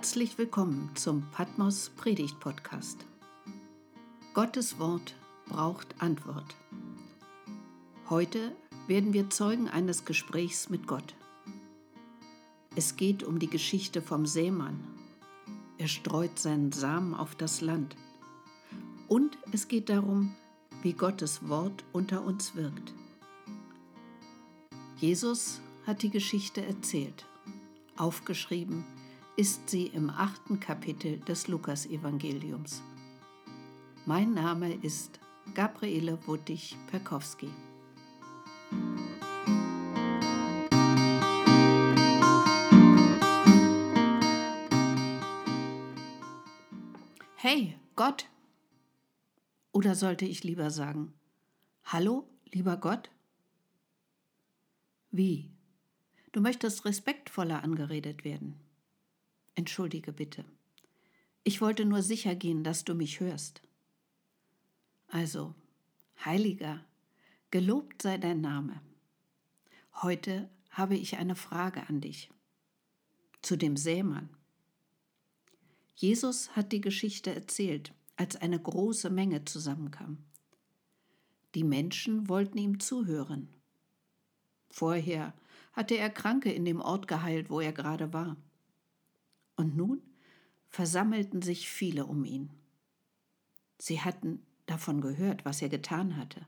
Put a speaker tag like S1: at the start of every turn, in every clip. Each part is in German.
S1: Herzlich willkommen zum Patmos Predigt Podcast. Gottes Wort braucht Antwort. Heute werden wir Zeugen eines Gesprächs mit Gott. Es geht um die Geschichte vom Sämann. Er streut seinen Samen auf das Land. Und es geht darum, wie Gottes Wort unter uns wirkt. Jesus hat die Geschichte erzählt, aufgeschrieben, ist sie im achten Kapitel des Lukasevangeliums. Mein Name ist Gabriele Wuttig-Perkowski. Hey, Gott! Oder sollte ich lieber sagen, Hallo, lieber Gott? Wie? Du möchtest respektvoller angeredet werden. Entschuldige bitte. Ich wollte nur sicher gehen, dass du mich hörst. Also, Heiliger, gelobt sei dein Name. Heute habe ich eine Frage an dich. Zu dem Sämann. Jesus hat die Geschichte erzählt, als eine große Menge zusammenkam. Die Menschen wollten ihm zuhören. Vorher hatte er Kranke in dem Ort geheilt, wo er gerade war. Und nun versammelten sich viele um ihn. Sie hatten davon gehört, was er getan hatte.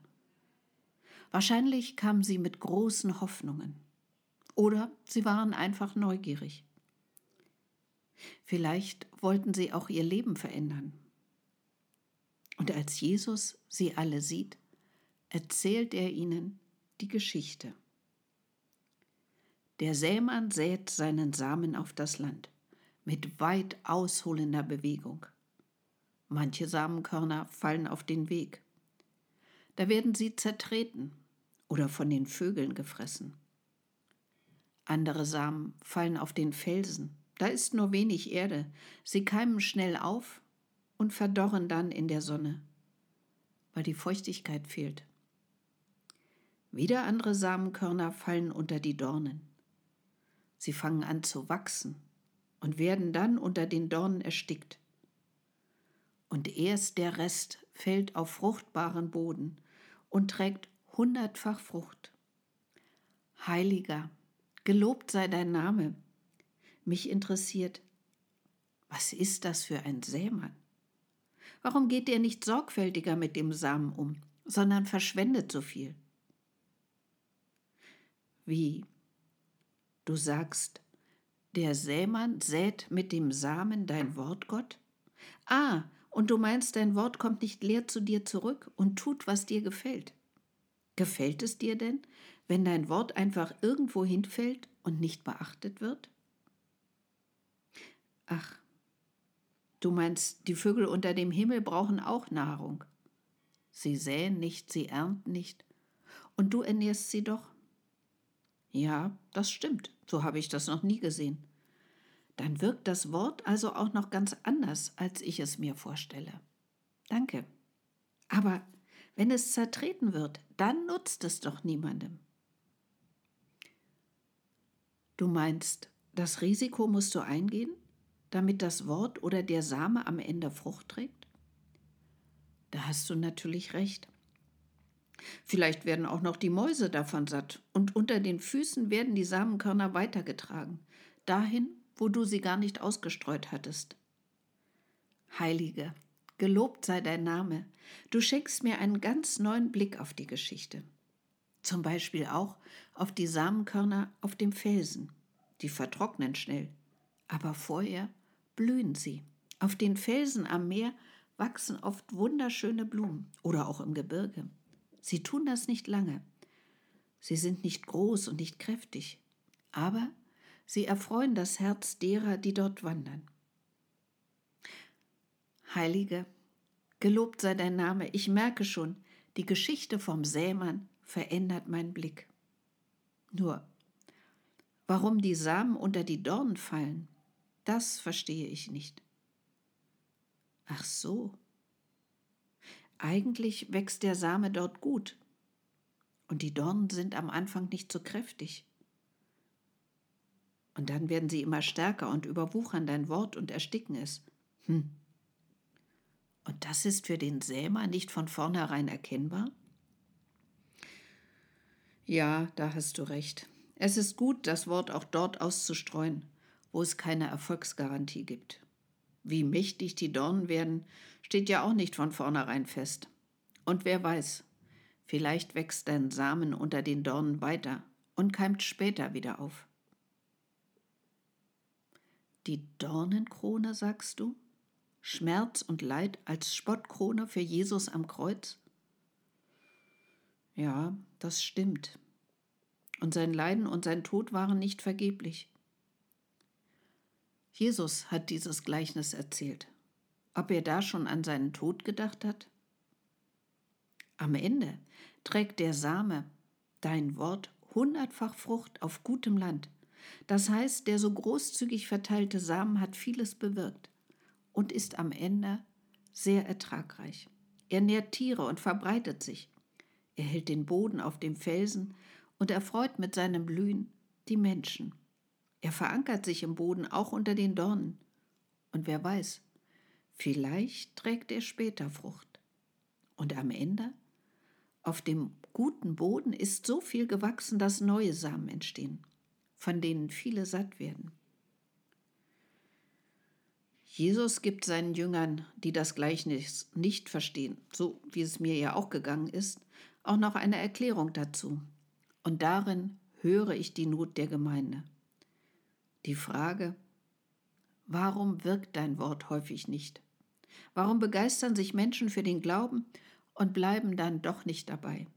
S1: Wahrscheinlich kamen sie mit großen Hoffnungen. Oder sie waren einfach neugierig. Vielleicht wollten sie auch ihr Leben verändern. Und als Jesus sie alle sieht, erzählt er ihnen die Geschichte. Der Sämann sät seinen Samen auf das Land mit weit ausholender Bewegung. Manche Samenkörner fallen auf den Weg. Da werden sie zertreten oder von den Vögeln gefressen. Andere Samen fallen auf den Felsen. Da ist nur wenig Erde. Sie keimen schnell auf und verdorren dann in der Sonne, weil die Feuchtigkeit fehlt. Wieder andere Samenkörner fallen unter die Dornen. Sie fangen an zu wachsen und werden dann unter den Dornen erstickt. Und erst der Rest fällt auf fruchtbaren Boden und trägt hundertfach Frucht. Heiliger, gelobt sei dein Name. Mich interessiert, was ist das für ein Sämann? Warum geht er nicht sorgfältiger mit dem Samen um, sondern verschwendet so viel? Wie? Du sagst, der Sämann sät mit dem Samen dein Wort, Gott? Ah, und du meinst, dein Wort kommt nicht leer zu dir zurück und tut, was dir gefällt. Gefällt es dir denn, wenn dein Wort einfach irgendwo hinfällt und nicht beachtet wird? Ach, du meinst, die Vögel unter dem Himmel brauchen auch Nahrung. Sie säen nicht, sie ernten nicht, und du ernährst sie doch. Ja, das stimmt. So habe ich das noch nie gesehen. Dann wirkt das Wort also auch noch ganz anders, als ich es mir vorstelle. Danke. Aber wenn es zertreten wird, dann nutzt es doch niemandem. Du meinst, das Risiko musst du eingehen, damit das Wort oder der Same am Ende Frucht trägt? Da hast du natürlich recht. Vielleicht werden auch noch die Mäuse davon satt und unter den Füßen werden die Samenkörner weitergetragen, dahin, wo du sie gar nicht ausgestreut hattest. Heilige, gelobt sei dein Name, du schenkst mir einen ganz neuen Blick auf die Geschichte. Zum Beispiel auch auf die Samenkörner auf dem Felsen. Die vertrocknen schnell, aber vorher blühen sie. Auf den Felsen am Meer wachsen oft wunderschöne Blumen oder auch im Gebirge. Sie tun das nicht lange. Sie sind nicht groß und nicht kräftig, aber sie erfreuen das Herz derer, die dort wandern. Heilige, gelobt sei dein Name, ich merke schon, die Geschichte vom Sämann verändert meinen Blick. Nur, warum die Samen unter die Dornen fallen, das verstehe ich nicht. Ach so, eigentlich wächst der Same dort gut und die Dornen sind am Anfang nicht so kräftig. Und dann werden sie immer stärker und überwuchern dein Wort und ersticken es. Hm. Und das ist für den Sämer nicht von vornherein erkennbar? Ja, da hast du recht. Es ist gut, das Wort auch dort auszustreuen, wo es keine Erfolgsgarantie gibt. Wie mächtig die Dornen werden, steht ja auch nicht von vornherein fest. Und wer weiß, vielleicht wächst dein Samen unter den Dornen weiter und keimt später wieder auf. Die Dornenkrone, sagst du? Schmerz und Leid als Spottkrone für Jesus am Kreuz? Ja, das stimmt. Und sein Leiden und sein Tod waren nicht vergeblich. Jesus hat dieses Gleichnis erzählt. Ob er da schon an seinen Tod gedacht hat? Am Ende trägt der Same, dein Wort, hundertfach Frucht auf gutem Land. Das heißt, der so großzügig verteilte Samen hat vieles bewirkt und ist am Ende sehr ertragreich. Er nährt Tiere und verbreitet sich. Er hält den Boden auf dem Felsen und erfreut mit seinem Blühen die Menschen. Er verankert sich im Boden auch unter den Dornen. Und wer weiß, vielleicht trägt er später Frucht. Und am Ende, auf dem guten Boden ist so viel gewachsen, dass neue Samen entstehen von denen viele satt werden. Jesus gibt seinen Jüngern, die das Gleichnis nicht verstehen, so wie es mir ja auch gegangen ist, auch noch eine Erklärung dazu. Und darin höre ich die Not der Gemeinde. Die Frage, warum wirkt dein Wort häufig nicht? Warum begeistern sich Menschen für den Glauben und bleiben dann doch nicht dabei?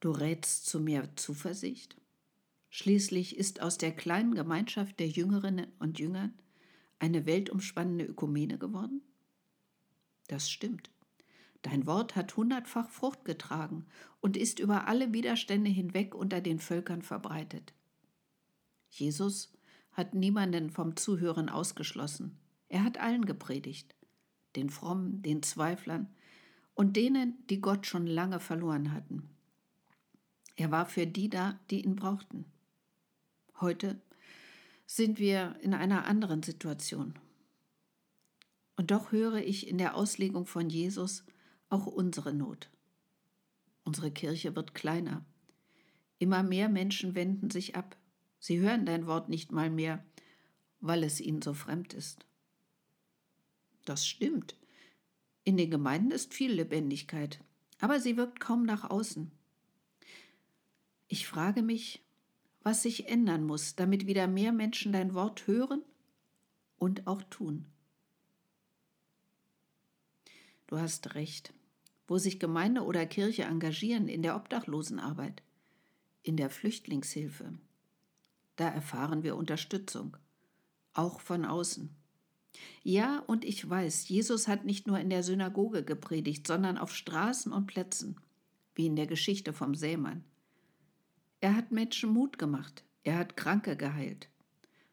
S1: Du rätst zu mehr Zuversicht? Schließlich ist aus der kleinen Gemeinschaft der Jüngerinnen und Jünger eine weltumspannende Ökumene geworden? Das stimmt. Dein Wort hat hundertfach Frucht getragen und ist über alle Widerstände hinweg unter den Völkern verbreitet. Jesus hat niemanden vom Zuhören ausgeschlossen. Er hat allen gepredigt, den Frommen, den Zweiflern und denen, die Gott schon lange verloren hatten. Er war für die da, die ihn brauchten. Heute sind wir in einer anderen Situation. Und doch höre ich in der Auslegung von Jesus auch unsere Not. Unsere Kirche wird kleiner. Immer mehr Menschen wenden sich ab. Sie hören dein Wort nicht mal mehr, weil es ihnen so fremd ist. Das stimmt. In den Gemeinden ist viel Lebendigkeit, aber sie wirkt kaum nach außen. Ich frage mich, was sich ändern muss, damit wieder mehr Menschen dein Wort hören und auch tun. Du hast recht. Wo sich Gemeinde oder Kirche engagieren in der Obdachlosenarbeit, in der Flüchtlingshilfe, da erfahren wir Unterstützung, auch von außen. Ja, und ich weiß, Jesus hat nicht nur in der Synagoge gepredigt, sondern auf Straßen und Plätzen, wie in der Geschichte vom Sämann. Er hat Menschen Mut gemacht, er hat Kranke geheilt,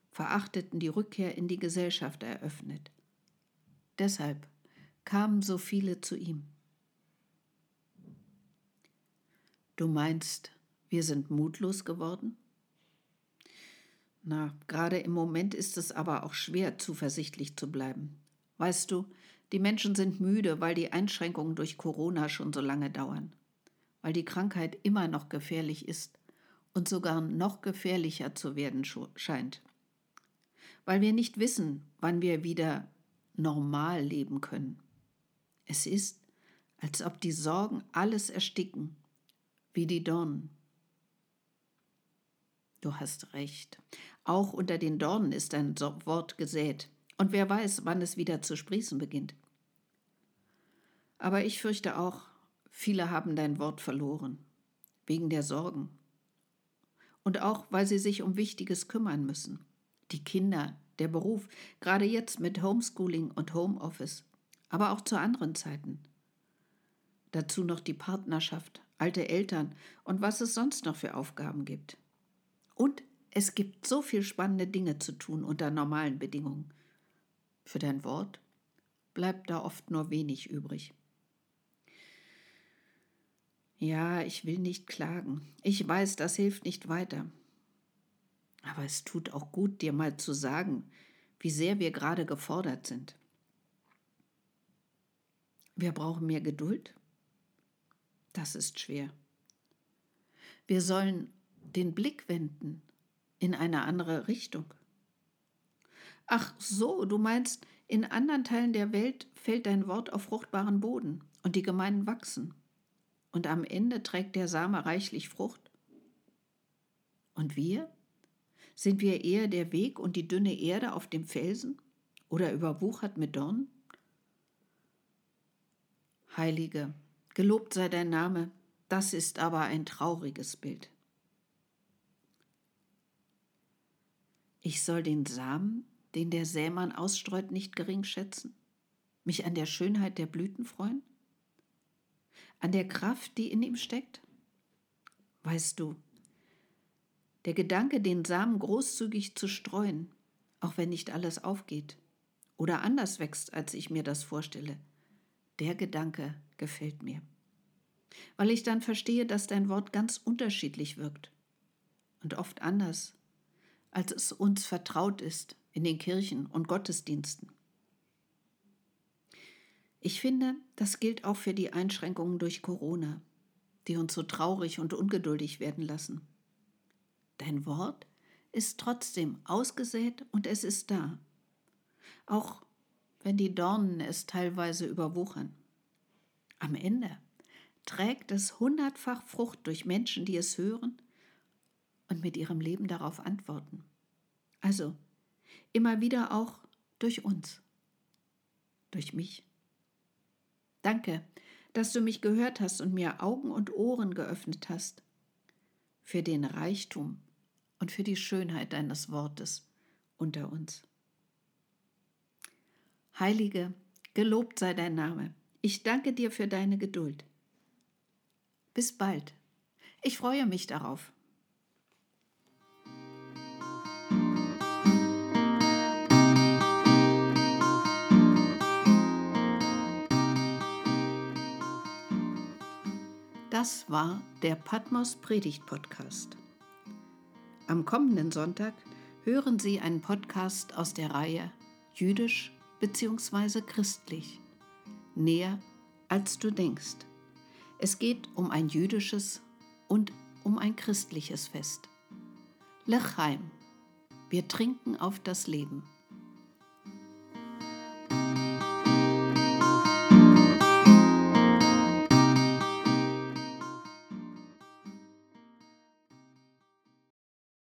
S1: Verachteten die Rückkehr in die Gesellschaft eröffnet. Deshalb kamen so viele zu ihm. Du meinst, wir sind mutlos geworden? Na, gerade im Moment ist es aber auch schwer, zuversichtlich zu bleiben. Weißt du, die Menschen sind müde, weil die Einschränkungen durch Corona schon so lange dauern, weil die Krankheit immer noch gefährlich ist und sogar noch gefährlicher zu werden scheint. Weil wir nicht wissen, wann wir wieder normal leben können. Es ist, als ob die Sorgen alles ersticken, wie die Dornen. Du hast recht. Auch unter den Dornen ist ein Wort gesät, und wer weiß, wann es wieder zu sprießen beginnt. Aber ich fürchte auch, viele haben dein Wort verloren, wegen der Sorgen, und auch weil sie sich um Wichtiges kümmern müssen. Die Kinder, der Beruf, gerade jetzt mit Homeschooling und Homeoffice, aber auch zu anderen Zeiten. Dazu noch die Partnerschaft, alte Eltern und was es sonst noch für Aufgaben gibt. Und es gibt so viel spannende Dinge zu tun unter normalen Bedingungen. Für dein Wort bleibt da oft nur wenig übrig. Ja, ich will nicht klagen. Ich weiß, das hilft nicht weiter. Aber es tut auch gut, dir mal zu sagen, wie sehr wir gerade gefordert sind. Wir brauchen mehr Geduld. Das ist schwer. Wir sollen den Blick wenden in eine andere Richtung. Ach so, du meinst, in anderen Teilen der Welt fällt dein Wort auf fruchtbaren Boden und die Gemeinden wachsen. Und am Ende trägt der Same reichlich Frucht. Und wir? Sind wir eher der Weg und die dünne Erde auf dem Felsen oder überwuchert mit Dornen? Heilige, gelobt sei dein Name, das ist aber ein trauriges Bild. Ich soll den Samen, den der Sämann ausstreut, nicht gering schätzen, mich an der Schönheit der Blüten freuen, an der Kraft, die in ihm steckt? Weißt du, der Gedanke, den Samen großzügig zu streuen, auch wenn nicht alles aufgeht oder anders wächst, als ich mir das vorstelle, der Gedanke gefällt mir. Weil ich dann verstehe, dass dein Wort ganz unterschiedlich wirkt und oft anders, als es uns vertraut ist in den Kirchen und Gottesdiensten. Ich finde, das gilt auch für die Einschränkungen durch Corona, die uns so traurig und ungeduldig werden lassen. Dein Wort ist trotzdem ausgesät und es ist da, auch wenn die Dornen es teilweise überwuchern. Am Ende trägt es hundertfach Frucht durch Menschen, die es hören und mit ihrem Leben darauf antworten. Also immer wieder auch durch uns, durch mich. Danke, dass du mich gehört hast und mir Augen und Ohren geöffnet hast für den Reichtum und für die Schönheit deines Wortes unter uns. Heilige, gelobt sei dein Name. Ich danke dir für deine Geduld. Bis bald. Ich freue mich darauf. Das war der Patmos Predigt Podcast. Am kommenden Sonntag hören Sie einen Podcast aus der Reihe Jüdisch bzw. christlich. Näher als du denkst. Es geht um ein jüdisches und um ein christliches Fest. Lechaim. Wir trinken auf das Leben.